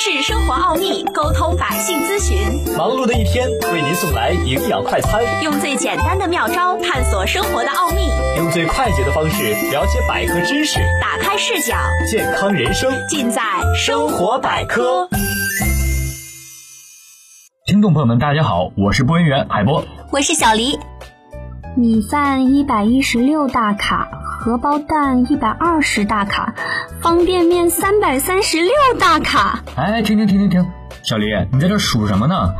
诠释生活奥秘，沟通百姓咨询。忙碌的一天，为您送来营养快餐，用最简单的妙招探索生活的奥秘，用最快捷的方式了解百科知识，打开视角，健康人生尽在生活百科。听众朋友们，大家好，我是播音员海波，我是小黎。米饭一百一十六大卡，荷包蛋一百二十大卡，方便面三百三十六大卡。哎，停停停停停，小黎，你在这数什么呢？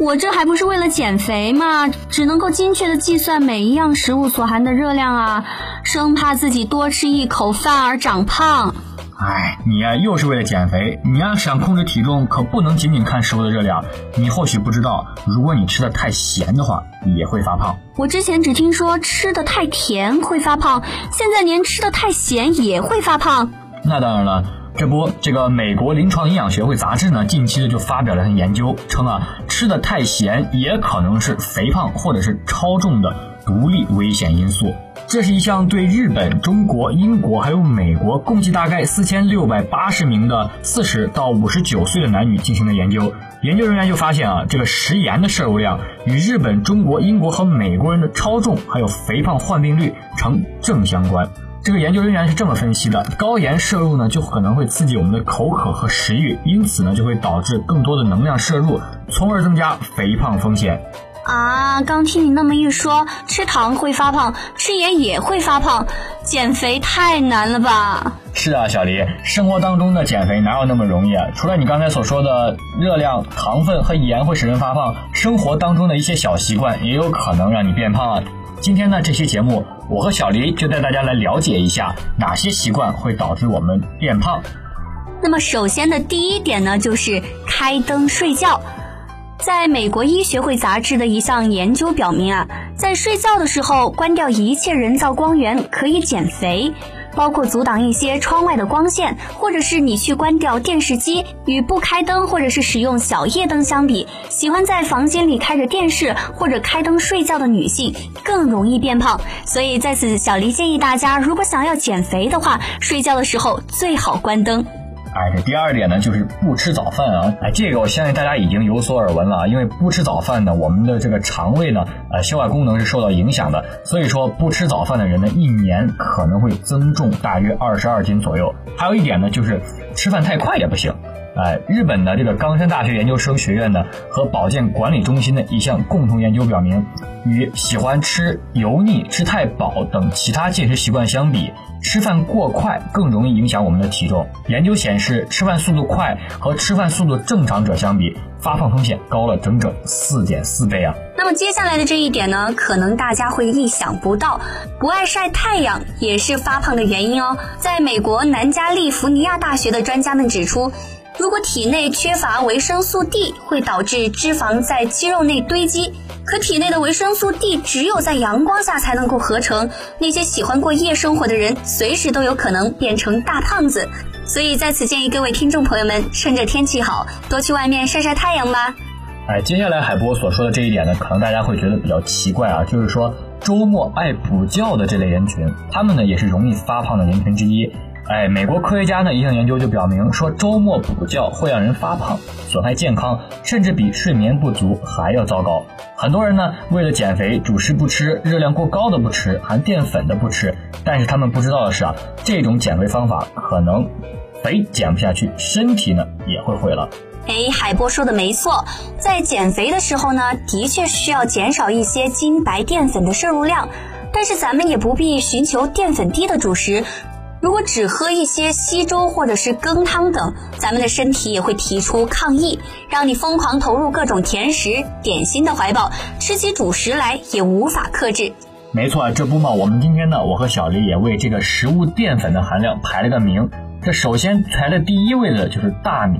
我这还不是为了减肥吗？只能够精确的计算每一样食物所含的热量啊，生怕自己多吃一口饭而长胖。哎，你呀、又是为了减肥，你呀、想控制体重，可不能仅仅看食物的热量。你或许不知道，如果你吃的太咸的话，也会发胖。我之前只听说吃的太甜会发胖，现在连吃的太咸也会发胖。那当然了，这不，这个美国临床营养学会杂志呢，近期的就发表了一项研究，称啊，吃的太咸也可能是肥胖或者是超重的独立危险因素。这是一项对日本、中国、英国还有美国共计大概四千六百八十名的四十到五十九岁的男女进行的研究。研究人员就发现啊，这个食盐的摄入量与日本、中国、英国和美国人的超重还有肥胖患病率呈正相关。这个研究人员是这么分析的：高盐摄入呢，就可能会刺激我们的口渴和食欲，因此呢，就会导致更多的能量摄入，从而增加肥胖风险。啊，刚听你那么一说，吃糖会发胖，吃盐也会发胖，减肥太难了吧？是啊，小黎，生活当中的减肥哪有那么容易啊？除了你刚才所说的热量、糖分和盐会使人发胖，生活当中的一些小习惯也有可能让你变胖啊。今天呢，这期节目，我和小黎就带大家来了解一下哪些习惯会导致我们变胖。那么首先的第一点呢，就是开灯睡觉。在美国医学会杂志的一项研究表明啊，在睡觉的时候关掉一切人造光源可以减肥，包括阻挡一些窗外的光线，或者是你去关掉电视机。与不开灯或者是使用小夜灯相比，喜欢在房间里开着电视或者开灯睡觉的女性更容易变胖。所以在此，小黎建议大家，如果想要减肥的话，睡觉的时候最好关灯。哎，这第二点呢，就是不吃早饭啊。哎，这个我相信大家已经有所耳闻了啊。因为不吃早饭呢，我们的这个肠胃呢，呃，消化功能是受到影响的。所以说，不吃早饭的人呢，一年可能会增重大约二十二斤左右。还有一点呢，就是吃饭太快也不行。哎，日本的这个冈山大学研究生学院呢和保健管理中心的一项共同研究表明，与喜欢吃油腻、吃太饱等其他进食习惯相比，吃饭过快更容易影响我们的体重。研究显示，吃饭速度快和吃饭速度正常者相比，发胖风险高了整整四点四倍啊！那么接下来的这一点呢，可能大家会意想不到，不爱晒太阳也是发胖的原因哦。在美国南加利福尼亚大学的专家们指出。如果体内缺乏维生素 D，会导致脂肪在肌肉内堆积。可体内的维生素 D 只有在阳光下才能够合成，那些喜欢过夜生活的人，随时都有可能变成大胖子。所以在此建议各位听众朋友们，趁着天气好，多去外面晒晒太阳吧。哎，接下来海波所说的这一点呢，可能大家会觉得比较奇怪啊，就是说周末爱补觉的这类人群，他们呢也是容易发胖的人群之一。哎，美国科学家呢一项研究就表明说，周末补觉会让人发胖，损害健康，甚至比睡眠不足还要糟糕。很多人呢为了减肥，主食不吃，热量过高的不吃，含淀粉的不吃，但是他们不知道的是啊，这种减肥方法可能肥减不下去，身体呢也会毁了。哎，海波说的没错，在减肥的时候呢，的确需要减少一些精白淀粉的摄入量，但是咱们也不必寻求淀粉低的主食。如果只喝一些稀粥或者是羹汤等，咱们的身体也会提出抗议，让你疯狂投入各种甜食、点心的怀抱，吃起主食来也无法克制。没错，这不嘛，我们今天呢，我和小黎也为这个食物淀粉的含量排了个名。这首先排在第一位的就是大米，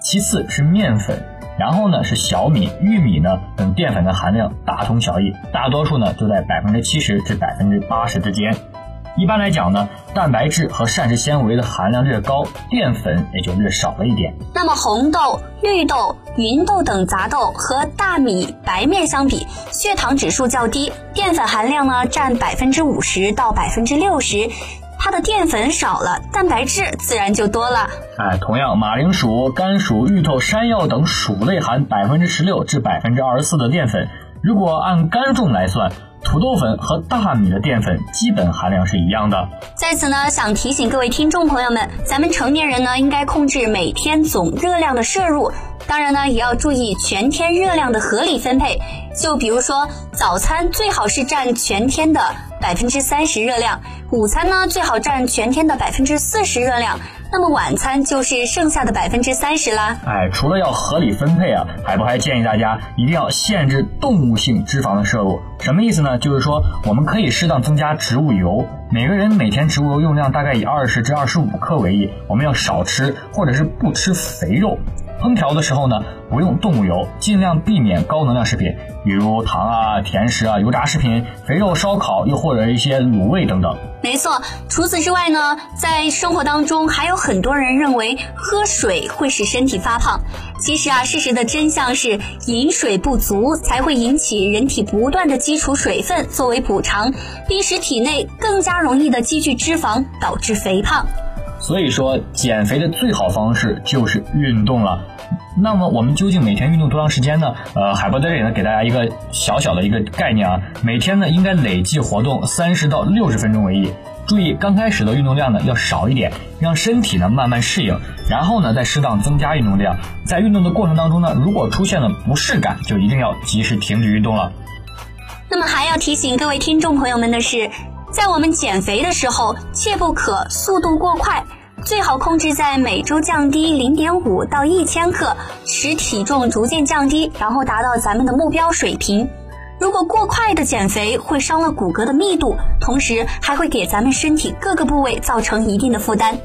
其次是面粉，然后呢是小米、玉米呢等淀粉的含量大同小异，大多数呢就在百分之七十至百分之八十之间。一般来讲呢，蛋白质和膳食纤维的含量略高，淀粉也就略少了一点。那么红豆、绿豆、芸豆等杂豆和大米、白面相比，血糖指数较低，淀粉含量呢占百分之五十到百分之六十。它的淀粉少了，蛋白质自然就多了。哎，同样，马铃薯、甘薯、芋头、山药等薯类含百分之十六至百分之二十四的淀粉。如果按干重来算，土豆粉和大米的淀粉基本含量是一样的。在此呢，想提醒各位听众朋友们，咱们成年人呢应该控制每天总热量的摄入，当然呢也要注意全天热量的合理分配。就比如说，早餐最好是占全天的百分之三十热量，午餐呢最好占全天的百分之四十热量。那么晚餐就是剩下的百分之三十啦。哎，除了要合理分配啊，海波还建议大家一定要限制动物性脂肪的摄入。什么意思呢？就是说我们可以适当增加植物油。每个人每天植物油用量大概以二十至二十五克为宜，我们要少吃或者是不吃肥肉。烹调的时候呢，不用动物油，尽量避免高能量食品，比如糖啊、甜食啊、油炸食品、肥肉烧烤，又或者一些卤味等等。没错，除此之外呢，在生活当中还有很多人认为喝水会使身体发胖。其实啊，事实的真相是饮水不足才会引起人体不断的基础水分作为补偿，并使体内更加容易的积聚脂肪，导致肥胖。所以说，减肥的最好方式就是运动了。那么我们究竟每天运动多长时间呢？呃，海波在这里呢，给大家一个小小的一个概念啊，每天呢应该累计活动三十到六十分钟为宜。注意，刚开始的运动量呢要少一点，让身体呢慢慢适应，然后呢再适当增加运动量。在运动的过程当中呢，如果出现了不适感，就一定要及时停止运动了。那么还要提醒各位听众朋友们的是。在我们减肥的时候，切不可速度过快，最好控制在每周降低零点五到一千克，使体重逐渐降低，然后达到咱们的目标水平。如果过快的减肥会伤了骨骼的密度，同时还会给咱们身体各个部位造成一定的负担。